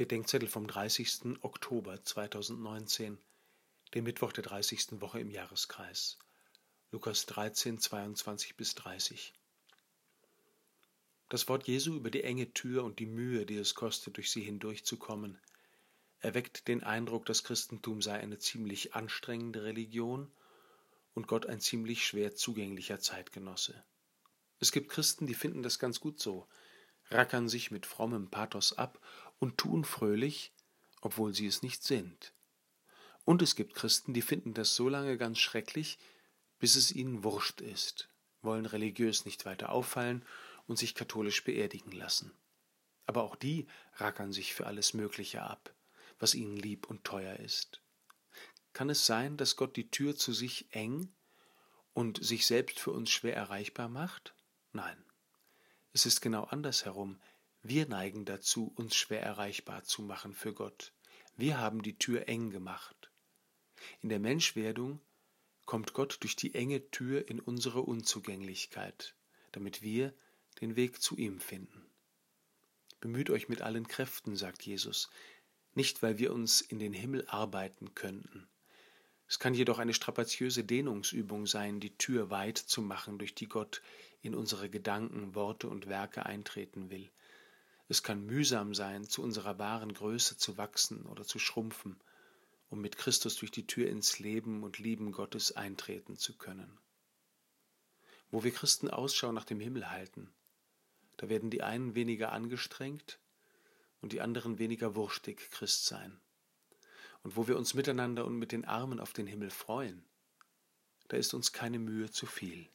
Bedenkzettel vom 30. Oktober 2019, dem Mittwoch der 30. Woche im Jahreskreis. Lukas 13, 22 bis 30. Das Wort Jesu über die enge Tür und die Mühe, die es kostet, durch sie hindurchzukommen, erweckt den Eindruck, das Christentum sei eine ziemlich anstrengende Religion und Gott ein ziemlich schwer zugänglicher Zeitgenosse. Es gibt Christen, die finden das ganz gut so, rackern sich mit frommem Pathos ab und tun fröhlich, obwohl sie es nicht sind. Und es gibt Christen, die finden das so lange ganz schrecklich, bis es ihnen wurscht ist, wollen religiös nicht weiter auffallen und sich katholisch beerdigen lassen. Aber auch die rackern sich für alles Mögliche ab, was ihnen lieb und teuer ist. Kann es sein, dass Gott die Tür zu sich eng und sich selbst für uns schwer erreichbar macht? Nein. Es ist genau andersherum. Wir neigen dazu, uns schwer erreichbar zu machen für Gott. Wir haben die Tür eng gemacht. In der Menschwerdung kommt Gott durch die enge Tür in unsere Unzugänglichkeit, damit wir den Weg zu ihm finden. Bemüht euch mit allen Kräften, sagt Jesus, nicht weil wir uns in den Himmel arbeiten könnten. Es kann jedoch eine strapaziöse Dehnungsübung sein, die Tür weit zu machen, durch die Gott in unsere Gedanken, Worte und Werke eintreten will. Es kann mühsam sein, zu unserer wahren Größe zu wachsen oder zu schrumpfen, um mit Christus durch die Tür ins Leben und Lieben Gottes eintreten zu können. Wo wir Christen Ausschau nach dem Himmel halten, da werden die einen weniger angestrengt und die anderen weniger wurstig Christ sein. Und wo wir uns miteinander und mit den Armen auf den Himmel freuen, da ist uns keine Mühe zu viel.